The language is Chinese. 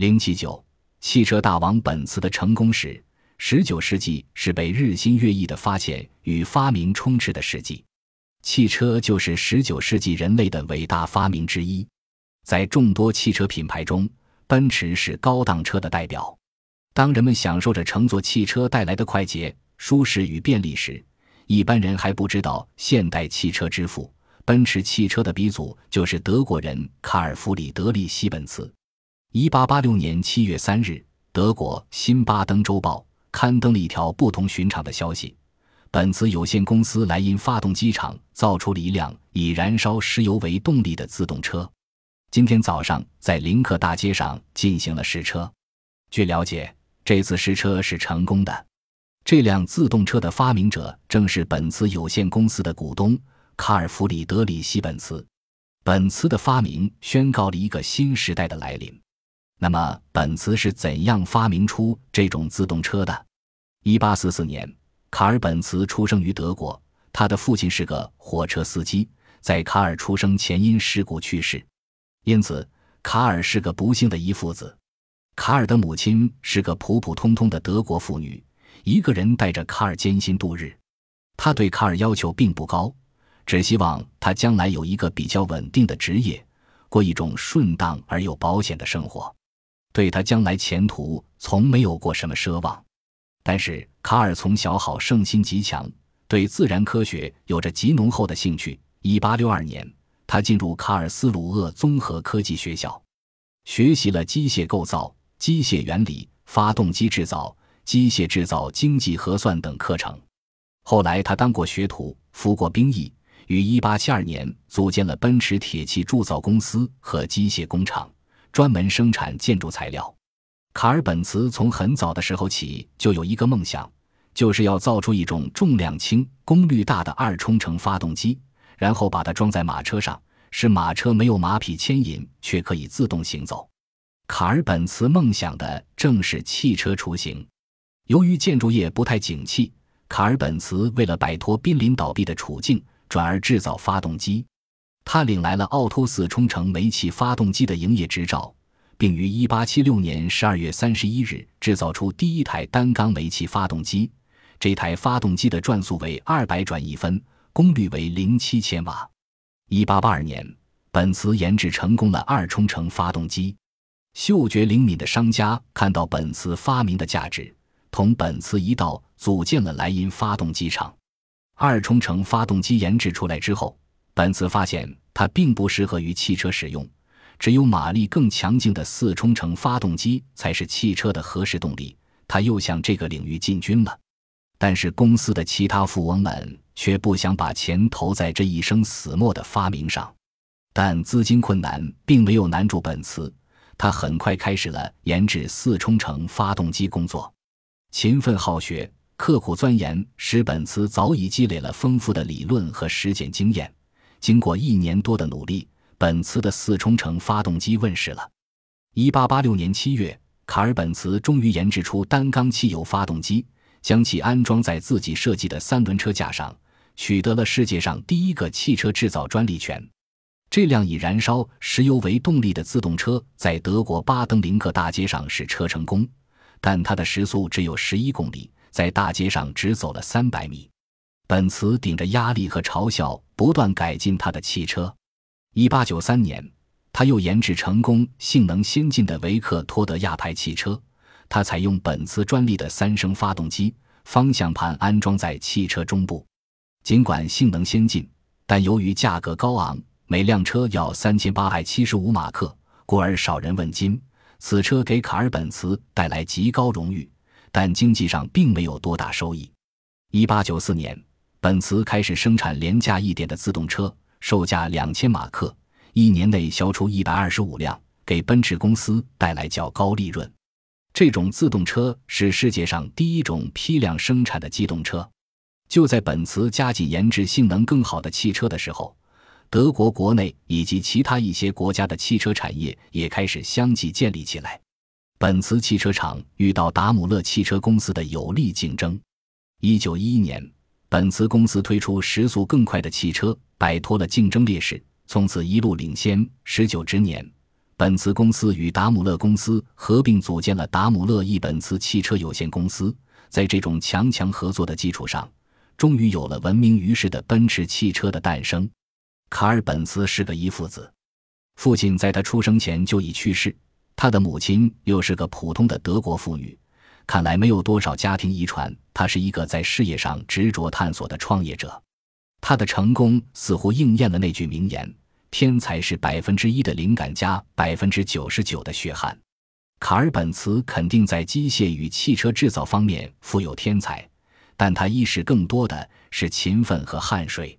零七九，汽车大王本茨的成功史。十九世纪是被日新月异的发现与发明充斥的世纪，汽车就是十九世纪人类的伟大发明之一。在众多汽车品牌中，奔驰是高档车的代表。当人们享受着乘坐汽车带来的快捷、舒适与便利时，一般人还不知道现代汽车之父奔驰汽车的鼻祖就是德国人卡尔·弗里德里希·本茨。一八八六年七月三日，德国《新巴登周报》。刊登了一条不同寻常的消息：本茨有限公司莱茵发动机厂造出了一辆以燃烧石油为动力的自动车。今天早上在林克大街上进行了试车。据了解，这次试车是成功的。这辆自动车的发明者正是本茨有限公司的股东卡尔·弗里德里希·本茨。本茨的发明宣告了一个新时代的来临。那么，本茨是怎样发明出这种自动车的？一八四四年，卡尔·本茨出生于德国，他的父亲是个火车司机，在卡尔出生前因事故去世，因此卡尔是个不幸的遗父子。卡尔的母亲是个普普通通的德国妇女，一个人带着卡尔艰辛度日。他对卡尔要求并不高，只希望他将来有一个比较稳定的职业，过一种顺当而又保险的生活。对他将来前途从没有过什么奢望，但是卡尔从小好胜心极强，对自然科学有着极浓厚的兴趣。一八六二年，他进入卡尔斯鲁厄综合科技学校，学习了机械构造、机械原理、发动机制造、机械制造、经济核算等课程。后来，他当过学徒，服过兵役，于一八七二年组建了奔驰铁器铸造公司和机械工厂。专门生产建筑材料。卡尔本茨从很早的时候起就有一个梦想，就是要造出一种重量轻、功率大的二冲程发动机，然后把它装在马车上，使马车没有马匹牵引，却可以自动行走。卡尔本茨梦想的正是汽车雏形。由于建筑业不太景气，卡尔本茨为了摆脱濒临倒闭的处境，转而制造发动机。他领来了奥托四冲程煤气发动机的营业执照，并于1876年12月31日制造出第一台单缸煤气发动机。这台发动机的转速为200转一分，功率为07千瓦。1882年，本茨研制成功了二冲程发动机。嗅觉灵敏的商家看到本茨发明的价值，同本茨一道组建了莱茵发动机厂。二冲程发动机研制出来之后。本茨发现它并不适合于汽车使用，只有马力更强劲的四冲程发动机才是汽车的合适动力。他又向这个领域进军了，但是公司的其他富翁们却不想把钱投在这一生死没的发明上。但资金困难并没有难住本茨，他很快开始了研制四冲程发动机工作。勤奋好学、刻苦钻研，使本茨早已积累了丰富的理论和实践经验。经过一年多的努力，本茨的四冲程发动机问世了。一八八六年七月，卡尔本茨终于研制出单缸汽油发动机，将其安装在自己设计的三轮车架上，取得了世界上第一个汽车制造专利权。这辆以燃烧石油为动力的自动车在德国巴登林克大街上试车成功，但它的时速只有十一公里，在大街上只走了三百米。本茨顶着压力和嘲笑，不断改进他的汽车。一八九三年，他又研制成功性能先进的维克托德亚牌汽车。他采用本茨专利的三升发动机，方向盘安装在汽车中部。尽管性能先进，但由于价格高昂，每辆车要三千八百七十五马克，故而少人问津。此车给卡尔本茨带来极高荣誉，但经济上并没有多大收益。一八九四年。本茨开始生产廉价一点的自动车，售价两千马克，一年内销出一百二十五辆，给奔驰公司带来较高利润。这种自动车是世界上第一种批量生产的机动车。就在本茨加紧研制性能更好的汽车的时候，德国国内以及其他一些国家的汽车产业也开始相继建立起来。本茨汽车厂遇到达姆勒汽车公司的有力竞争。一九一一年。本茨公司推出时速更快的汽车，摆脱了竞争劣势，从此一路领先。十九之年，本茨公司与达姆勒公司合并组建了达姆勒 e 本茨汽车有限公司。在这种强强合作的基础上，终于有了闻名于世的奔驰汽车的诞生。卡尔·本茨是个遗父子，父亲在他出生前就已去世，他的母亲又是个普通的德国妇女，看来没有多少家庭遗传。他是一个在事业上执着探索的创业者，他的成功似乎应验了那句名言。天才是百分之一的灵感加百分之九十九的血汗。卡尔本茨肯定在机械与汽车制造方面富有天才，但他意识更多的是勤奋和汗水。